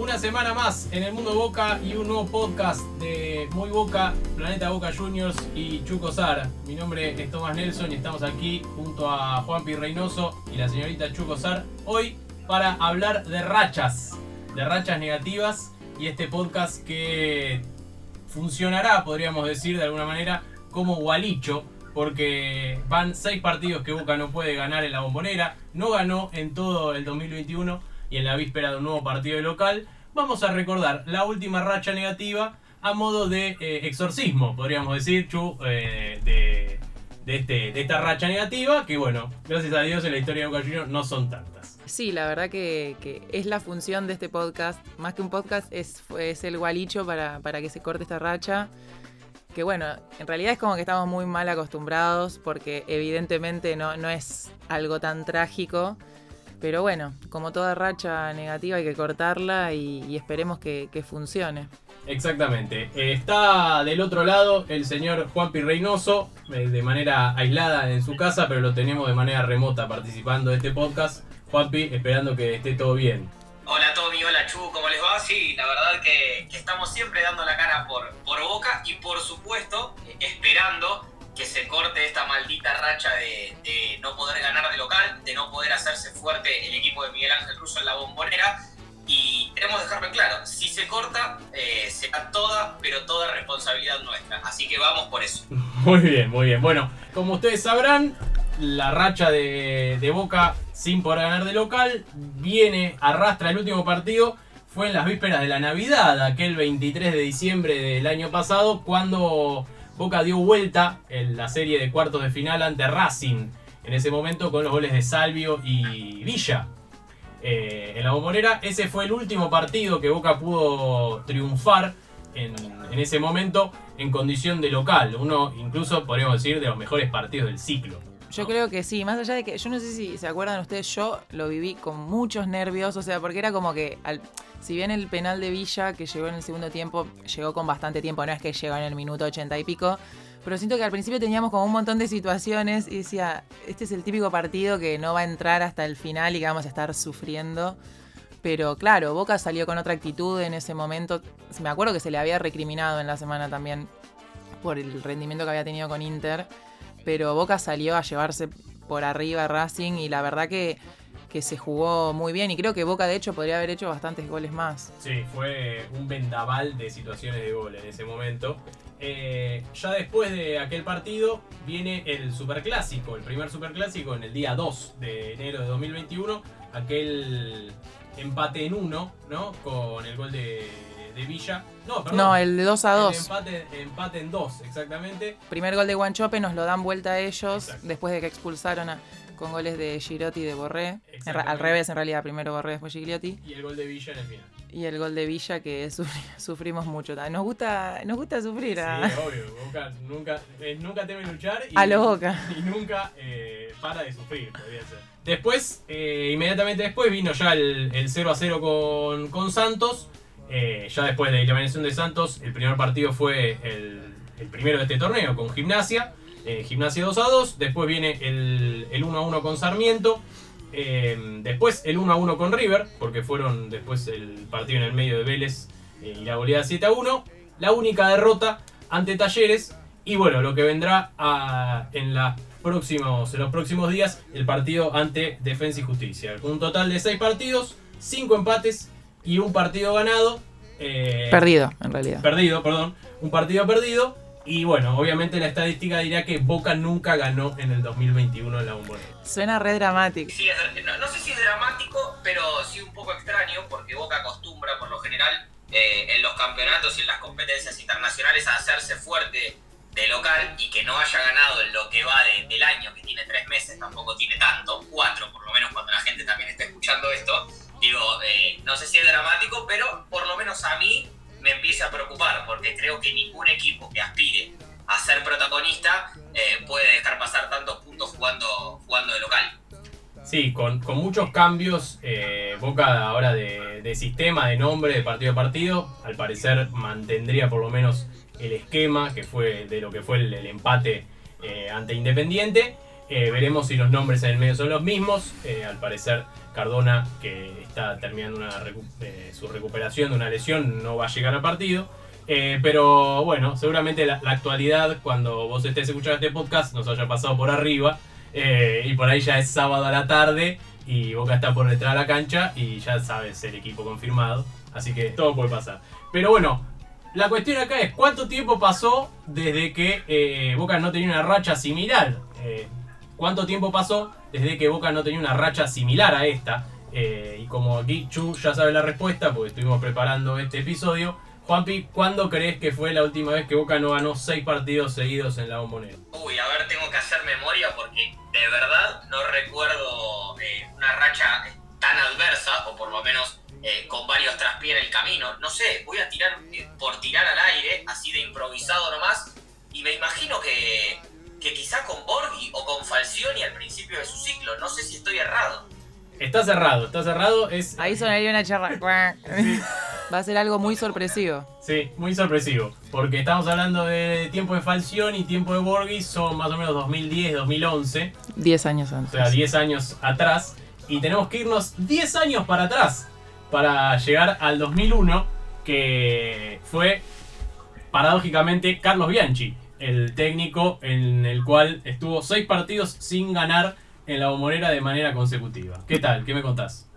Una semana más en el mundo Boca y un nuevo podcast de Muy Boca, Planeta Boca Juniors y Chuco Sar. Mi nombre es Tomás Nelson y estamos aquí junto a Juanpi Reynoso y la señorita Chuco Sar hoy para hablar de rachas, de rachas negativas y este podcast que funcionará, podríamos decir de alguna manera, como gualicho porque van seis partidos que Boca no puede ganar en la bombonera, no ganó en todo el 2021 y en la víspera de un nuevo partido de local, vamos a recordar la última racha negativa a modo de eh, exorcismo, podríamos decir, Chu, eh, de, este, de esta racha negativa, que bueno, gracias a Dios en la historia de Boca Juniors no son tantas. Sí, la verdad que, es la función de este podcast, más que un podcast, es, el gualicho para, para que se corte esta racha. Que bueno, en realidad es como que estamos muy mal acostumbrados porque evidentemente no, no es algo tan trágico, pero bueno, como toda racha negativa hay que cortarla y, esperemos que, funcione. Exactamente. Está del otro lado el señor Juanpi Reynoso, eh, de manera aislada en su casa, pero lo tenemos de manera remota participando de este podcast. Juanpi, esperando que esté todo bien. Hola Tommy, hola Chu, ¿cómo les va? Sí, la verdad que, estamos siempre dando la cara por, por Boca y por supuesto esperando que se corte esta maldita racha de, no poder ganar de local, de no poder hacerse fuerte el equipo de Miguel Ángel Russo en la bombonera. Y queremos dejarlo claro, si se corta, eh, será toda, pero toda responsabilidad nuestra. Así que vamos por eso. Muy bien, muy bien. Bueno, como ustedes sabrán, la racha de, de Boca sin poder ganar de local. Viene, arrastra el último partido. Fue en las vísperas de la Navidad, aquel 23 de diciembre del año pasado, cuando Boca dio vuelta en la serie de cuartos de final ante Racing. En ese momento con los goles de Salvio y Villa. Eh, en la bombonera, ese fue el último partido que Boca pudo triunfar en, en, ese momento en condición de local. Uno, incluso podríamos decir, de los mejores partidos del ciclo. Yo creo que sí, más allá de que yo no sé si se acuerdan ustedes, yo lo viví con muchos nervios, o sea, porque era como que, al, si bien el penal de Villa que llegó en el segundo tiempo, llegó con bastante tiempo, no es que llegó en el minuto ochenta y pico, pero siento que al principio teníamos como un montón de situaciones y decía, este es el típico partido que no va a entrar hasta el final y que vamos a estar sufriendo. Pero claro, Boca salió con otra actitud en ese momento. Me acuerdo que se le había recriminado en la semana también por el rendimiento que había tenido con Inter pero Boca salió a llevarse por arriba Racing y la verdad que, que se jugó muy bien y creo que Boca de hecho podría haber hecho bastantes goles más. Sí, fue un vendaval de situaciones de gol en ese momento. Eh, ya después de aquel partido viene el Superclásico, el primer Superclásico en el día 2 de enero de 2021, aquel empate en uno, ¿no? Con el gol de de Villa. No, perdón. No, el de 2 a 2. Empate, empate, en 2, exactamente. Primer gol de Guanchope, nos lo dan vuelta a ellos después de que expulsaron a, con goles de Girotti y de Borré. al revés, en realidad, primero Borré, después Gigliotti. Y el gol de Villa en el final. Y el gol de Villa que sufrimos mucho. Nos gusta, nos gusta sufrir. Sí, ¿ah? obvio. Boca nunca, eh, nunca teme luchar. Y, a lo Boca. Y nunca eh, para de sufrir, podría ser. Después, eh, inmediatamente después, vino ya el, el 0 a 0 con, con Santos. Eh, ya después de la eliminación de Santos, el primer partido fue el, primero de este torneo con Gimnasia. Eh, Gimnasia 2 a 2. Después viene el, 1 a 1 con Sarmiento. Eh, después el 1 a 1 con River, porque fueron después el partido en el medio de Vélez y la goleada 7 a 1. La única derrota ante Talleres. Y bueno, lo que vendrá en, próximos, en los próximos días, el partido ante Defensa y Justicia. Con un total de 6 partidos, 5 empates y un partido ganado. Eh, perdido, en realidad. Perdido, perdón. Un partido perdido. Y bueno, obviamente la estadística diría que Boca nunca ganó en el 2021 en la Bombonera. Suena re dramático. Sí, no, sé si es dramático, pero sí un poco extraño, porque Boca acostumbra por lo general eh, en los campeonatos y en las competencias internacionales a hacerse fuerte de local y que no haya ganado en lo que va del año, que tiene tres meses, tampoco tiene tanto, cuatro por lo menos cuando la gente también está escuchando esto, digo, eh, no sé si es dramático, pero por lo menos a mí me empieza a preocupar, porque creo que ningún equipo que aspire a ser protagonista eh, puede dejar pasar tantos puntos jugando, jugando de local. Sí, con, muchos cambios, eh, Boca ahora de, de, sistema, de nombre, de partido a partido, al parecer mantendría por lo menos el esquema que fue de lo que fue el, empate ante Independiente. Eh, veremos si los nombres en el medio son los mismos. Eh, al parecer, Cardona, que está terminando eh, su recuperación de una lesión, no va a llegar al partido. Pero bueno, seguramente la, la actualidad, cuando vos estés escuchando este podcast, nos haya pasado por arriba. y por ahí ya es sábado a la tarde y Boca está por detrás de la cancha y ya sabes el equipo confirmado. Así que todo puede pasar. Pero bueno, la cuestión acá es cuánto tiempo pasó desde que Boca no tenía una racha similar. ¿Cuánto tiempo pasó desde que Boca no tenía una racha similar a esta? Eh, y como aquí Chu ya sabe la respuesta, porque estuvimos preparando este episodio. Juanpi, ¿cuándo crees que fue la última vez que Boca no ganó seis partidos seguidos en la bombonera? Uy, a ver, tengo que hacer memoria porque de verdad no recuerdo eh, una racha tan adversa, o por lo menos eh, con varios traspiés en el camino. No sé, voy a tirar por tirar al aire, así de improvisado nomás, y me imagino que, que quizá con Borghi o con Falcioni al principio de su ciclo. No sé si estoy errado. Está cerrado, está cerrado. Es, Ahí sonaría una charla. Va a ser algo muy sorpresivo. Sí, muy sorpresivo. Porque estamos hablando de tiempo de Falcioni y tiempo de Borghi, son más o menos 2010, 2011. 10 años O antes. sea, 10 años atrás. Y tenemos que irnos 10 años para atrás. Para llegar al 2001. Que fue, paradójicamente, Carlos Bianchi. El técnico en el cual estuvo 6 partidos sin ganar en la bombonera de manera consecutiva. ¿Qué tal? ¿Qué me contás?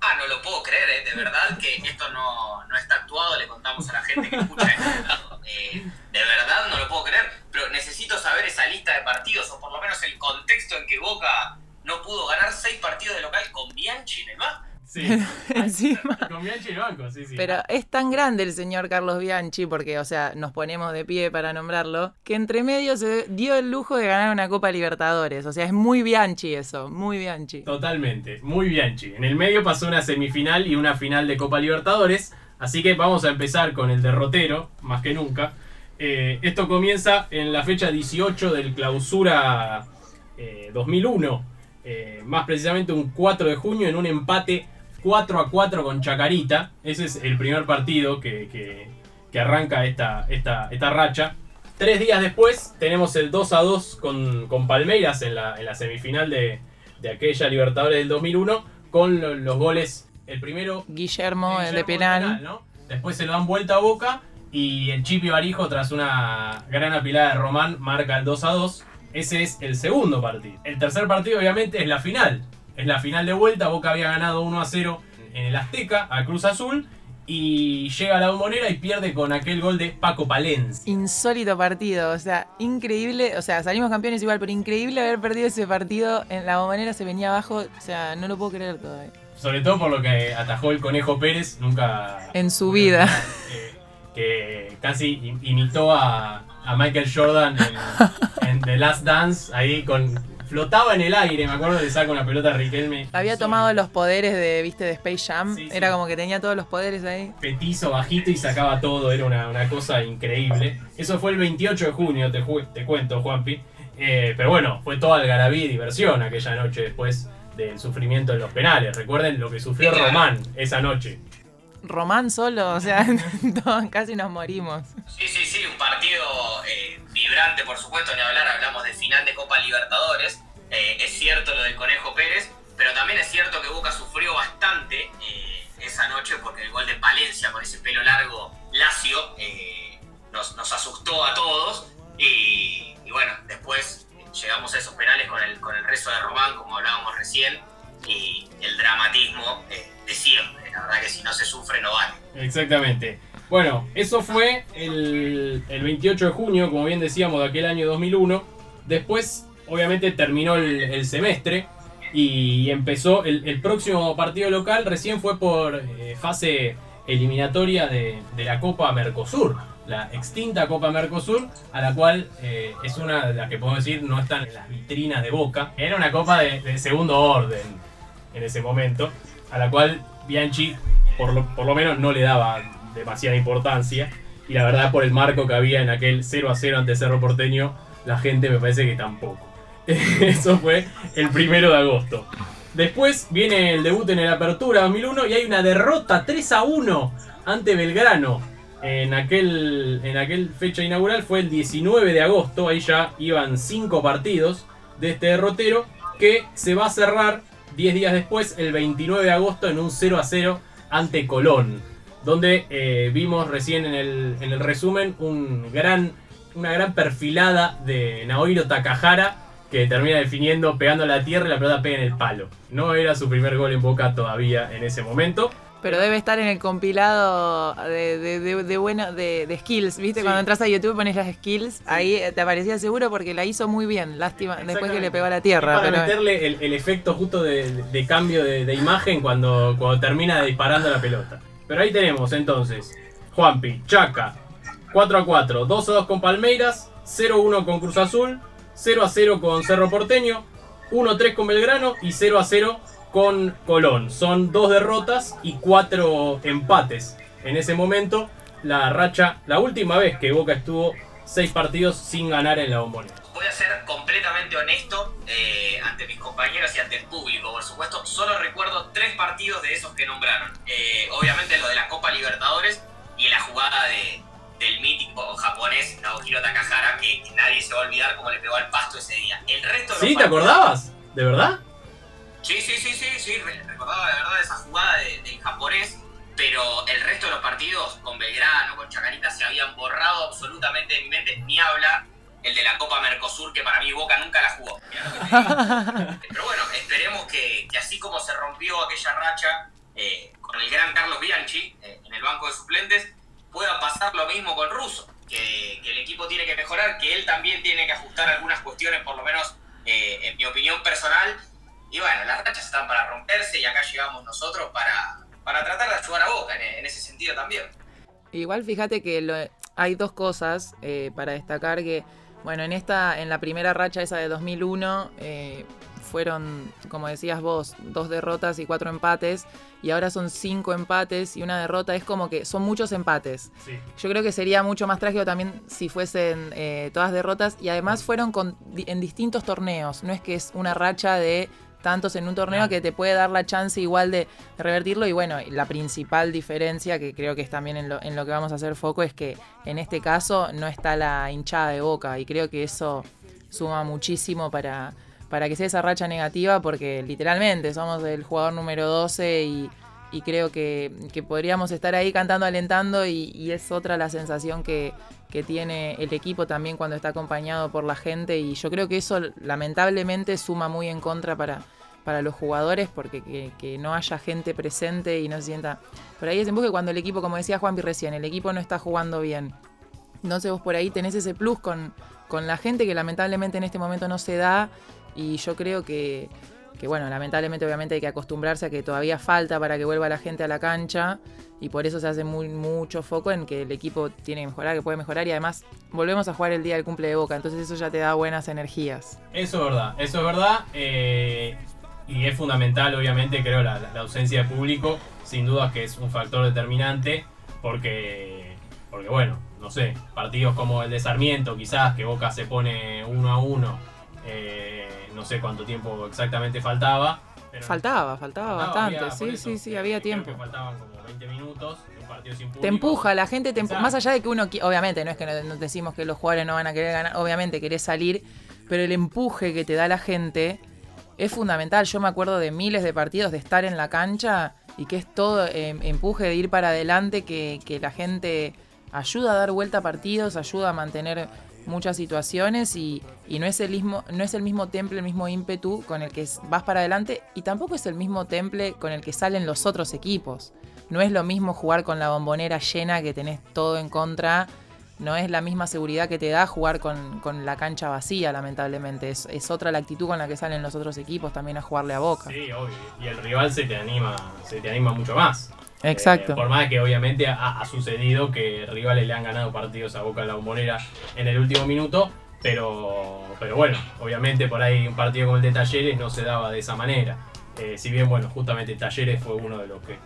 Ah, no lo puedo creer, ¿eh? de verdad que esto no, no está actuado, le contamos a la gente que escucha esto. Eh, de verdad no lo puedo creer, pero necesito saber esa lista de partidos, o por lo menos el contexto en que Boca no pudo ganar seis partidos de local con Bianchi en. Sí. Encima. Con Bianchi el banco, sí, sí. Pero es tan grande el señor Carlos Bianchi, porque, o sea, nos ponemos de pie para nombrarlo, que entre medio se dio el lujo de ganar una Copa Libertadores. O sea, es muy Bianchi eso, muy Bianchi. Totalmente, muy Bianchi. En el medio pasó una semifinal y una final de Copa Libertadores, así que vamos a empezar con el derrotero, más que nunca. Eh, esto comienza en la fecha 18 del clausura eh, 2001, eh, más precisamente un 4 de junio en un empate 4 a 4 con Chacarita. Ese es el primer partido que, que- que arranca esta, esta, esta racha. Tres días después tenemos el 2 a 2 con, con Palmeiras en la, en la semifinal de, de aquella Libertadores del 2001 con lo- los goles, el primero Guillermo, el de penal. ¿no? Después se lo dan vuelta a Boca y el Chipi Barijo tras una gran apilada de Román marca el 2 a 2. Ese es el segundo partido. El tercer partido obviamente es la final. Es la final de vuelta. Boca había ganado 1 a 0 en el Azteca a Cruz Azul y llega a la bombonera y pierde con aquel gol de Paco Palencia. Insólito partido, o sea, increíble, o sea, salimos campeones igual, pero increíble haber perdido ese partido en la bombonera, se venía abajo, o sea, no lo puedo creer todavía. Sobre todo por lo que atajó el Conejo Pérez, nunca... En su vida. Eh, que casi im- imitó a, a Michael Jordan en, en The Last Dance, ahí con... Flotaba en el aire, me acuerdo de sacar una pelota a Riquelme. Había tomado los poderes de, viste, de Space Jam, Sí, sí. era como que tenía todos los poderes ahí. petizo, bajito y sacaba todo, era una, una cosa increíble. Eso fue el 28 de junio, te, ju- te cuento, Juanpi. Eh, pero bueno, fue toda algarabía y diversión aquella noche después del sufrimiento en los penales. Recuerden lo que sufrió. Román esa noche. Román solo, o sea, todos casi nos morimos. Sí, sí, sí, un partido eh, por supuesto, ni hablar, hablamos de final de Copa Libertadores. Eh, es cierto lo del Conejo Pérez, pero también es cierto que Boca sufrió bastante eh, esa noche porque el gol de Palencia con ese pelo largo lacio eh, nos, asustó a todos. Y, bueno, después llegamos a esos penales con el, con el rezo de Román, como hablábamos recién, y el dramatismo de siempre. La verdad que si no se sufre no vale. Exactamente. Bueno, eso fue el, el 28 de junio, como bien decíamos, de aquel año 2001. Después, obviamente, terminó el, semestre y empezó el, próximo partido local. Recién fue por eh, fase eliminatoria de, de la Copa Mercosur, la extinta Copa Mercosur, a la cual eh, es una de las que podemos decir no están en las vitrinas de Boca. Era una copa de, de segundo orden en ese momento, a la cual Bianchi por lo, menos no le daba demasiada importancia. Y la verdad, por el marco que había en aquel 0 a 0 ante Cerro Porteño, la gente me parece que tampoco. Eso fue el primero de agosto. Después viene el debut en el Apertura 2001 y hay una derrota 3 a 1 ante Belgrano. En aquel, en aquel fecha inaugural fue el 19 de agosto, ahí ya iban 5 partidos. de este derrotero que se va a cerrar 10 días después, el 29 de agosto, en un 0 a 0 ante Colón. Donde eh, vimos recién en el, en el resumen un gran, una gran perfilada de Naohiro Takahara que termina definiendo pegando a la tierra y la pelota pega en el palo. No era su primer gol en Boca todavía en ese momento. Pero debe estar en el compilado de, de, de, de bueno, de, skills, ¿viste? Sí. Cuando entras a YouTube pones las skills, ahí te aparecía seguro porque la hizo muy bien. Lástima, después que le pegó a la Es tierra. para pero- meterle el, el efecto justo de, de cambio de, de imagen cuando, cuando termina disparando la pelota. Pero ahí tenemos entonces Juanpi, Chaca, 4 a 4, 2 a 2 con Palmeiras, 0 a 1 con Cruz Azul, 0 a 0 con Cerro Porteño, 1 a 3 con Belgrano y 0 a 0 con Colón. Son dos derrotas y cuatro empates. En ese momento, la racha, la última vez que Boca estuvo 6 partidos sin ganar en la bombonera. Voy a ser completamente honesto eh, ante mis compañeros y ante el público, por supuesto. Solo recuerdo tres partidos de esos que nombraron. Eh, obviamente lo de la Copa Libertadores y la jugada de, del mítico japonés Naohiro Takahara, que, que nadie se va a olvidar cómo le pegó al pasto ese día. El resto de ¿Sí? ¿Te acordabas? ¿De verdad? Sí, sí, sí, sí, sí, re- recordaba de verdad esa jugada de- del japonés, pero el resto de los partidos con Belgrano, con Chacarita, se habían borrado absolutamente de mi mente, ni hablar el de la Copa Mercosur, que para mí Boca nunca la jugó. Pero bueno, esperemos que, que así como se rompió aquella racha eh, con el gran Carlos Bianchi eh, en el banco de suplentes, pueda pasar lo mismo con Russo, que, que el equipo tiene que mejorar, que él también tiene que ajustar algunas cuestiones, por lo menos eh, en mi opinión personal, y bueno, las rachas están para romperse y acá llegamos nosotros para, para tratar de ayudar a Boca en, en ese sentido también. Igual fíjate que lo- hay dos cosas eh, para destacar que, bueno, en esta, en la primera racha esa de 2001, eh, fueron, como decías vos, dos derrotas y cuatro empates, y ahora son cinco empates y una derrota, es como que son muchos empates. Sí. Yo creo que sería mucho más trágico también si fuesen eh, todas derrotas, y además fueron con- en distintos torneos, no es que es una racha de tantos en un torneo que te puede dar la chance igual de revertirlo. Y bueno, la principal diferencia que creo que es también en lo, en lo que vamos a hacer foco es que en este caso no está la hinchada de boca. Y creo que eso suma muchísimo para, para que sea esa racha negativa porque literalmente somos el jugador número 12 y, y creo que, que podríamos estar ahí cantando, alentando y, es otra la sensación que, que tiene el equipo también cuando está acompañado por la gente y yo creo que eso lamentablemente suma muy en contra para, para los jugadores porque que, que no haya gente presente y no se sienta... Por ahí es empuje cuando el equipo, como decía Juanpi recién, el equipo no está jugando bien. Entonces vos por ahí tenés ese plus con, con la gente que lamentablemente en este momento no se da y yo creo que, que, bueno, lamentablemente obviamente hay que acostumbrarse a que todavía falta para que vuelva la gente a la cancha y por eso se hace muy, mucho foco en que el equipo tiene que mejorar, que puede mejorar y además volvemos a jugar el día del cumple de Boca, entonces eso ya te da buenas energías. Eso es verdad, eso es verdad. eh, y es fundamental, obviamente, creo, la, ausencia de público. Sin duda que es un factor determinante. Porque, porque, bueno, no sé, partidos como el de Sarmiento, quizás, que Boca se pone uno a uno. eh, no sé cuánto tiempo exactamente faltaba. pero- Faltaba, faltaba bastante, había- sí, eso, sí, sí, había tiempo. que faltaban como 20 minutos, un partido sin público. Te empuja, la gente te empuja. Más allá de que uno, obviamente, no es que no, no decimos que los jugadores no van a querer ganar, obviamente querés salir, pero el empuje que te da la gente es fundamental. Yo me acuerdo de miles de partidos de estar en la cancha y que es todo eh, empuje de ir para adelante, que, que la gente ayuda a dar vuelta a partidos, ayuda a mantener muchas situaciones y, no es el mismo no es el mismo temple, el mismo ímpetu con el que vas para adelante y tampoco es el mismo temple con el que salen los otros equipos. No es lo mismo jugar con la bombonera llena que tenés todo en contra. No es la misma seguridad que te da jugar con, con la cancha vacía, lamentablemente. Es, es otra la actitud con la que salen los otros equipos también a jugarle a boca. Sí, obvio. Y el rival se te anima, se te anima mucho más. Exacto. Eh, por más que obviamente ha, ha sucedido que rivales le han ganado partidos a Boca en la bombonera en el último minuto, pero, pero bueno, obviamente por ahí un partido como el de Talleres no se daba de esa manera. Eh, si bien, bueno, justamente Talleres fue uno de los que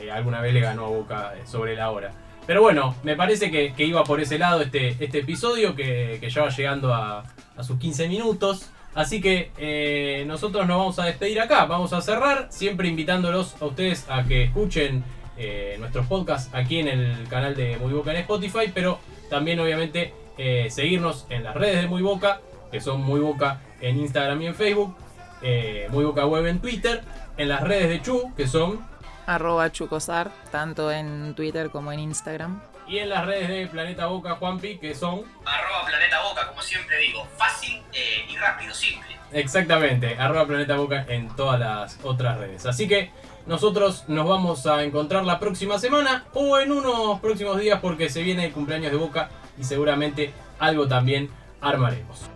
eh, alguna vez le ganó a Boca eh, sobre la hora. Pero bueno, me parece que, que iba por ese lado este, este episodio que, que ya va llegando a, a sus 15 minutos. Así que eh, nosotros nos vamos a despedir acá, vamos a cerrar, siempre invitándolos a ustedes a que escuchen eh, nuestros podcasts aquí en el canal de Muy Boca en Spotify, pero también obviamente eh, seguirnos en las redes de Muy Boca, que son Muy Boca en Instagram y en Facebook, eh, Muy Boca Web en Twitter, en las redes de Chu, que son, Arroba Chucosar, tanto en Twitter como en Instagram. y en las redes de Planeta Boca Juanpi, que son, Arroba Planeta Boca, como siempre digo, fácil eh, y rápido, simple. exactamente, arroba Planeta Boca en todas las otras redes. Así que nosotros nos vamos a encontrar la próxima semana o en unos próximos días porque se viene el cumpleaños de Boca y seguramente algo también armaremos.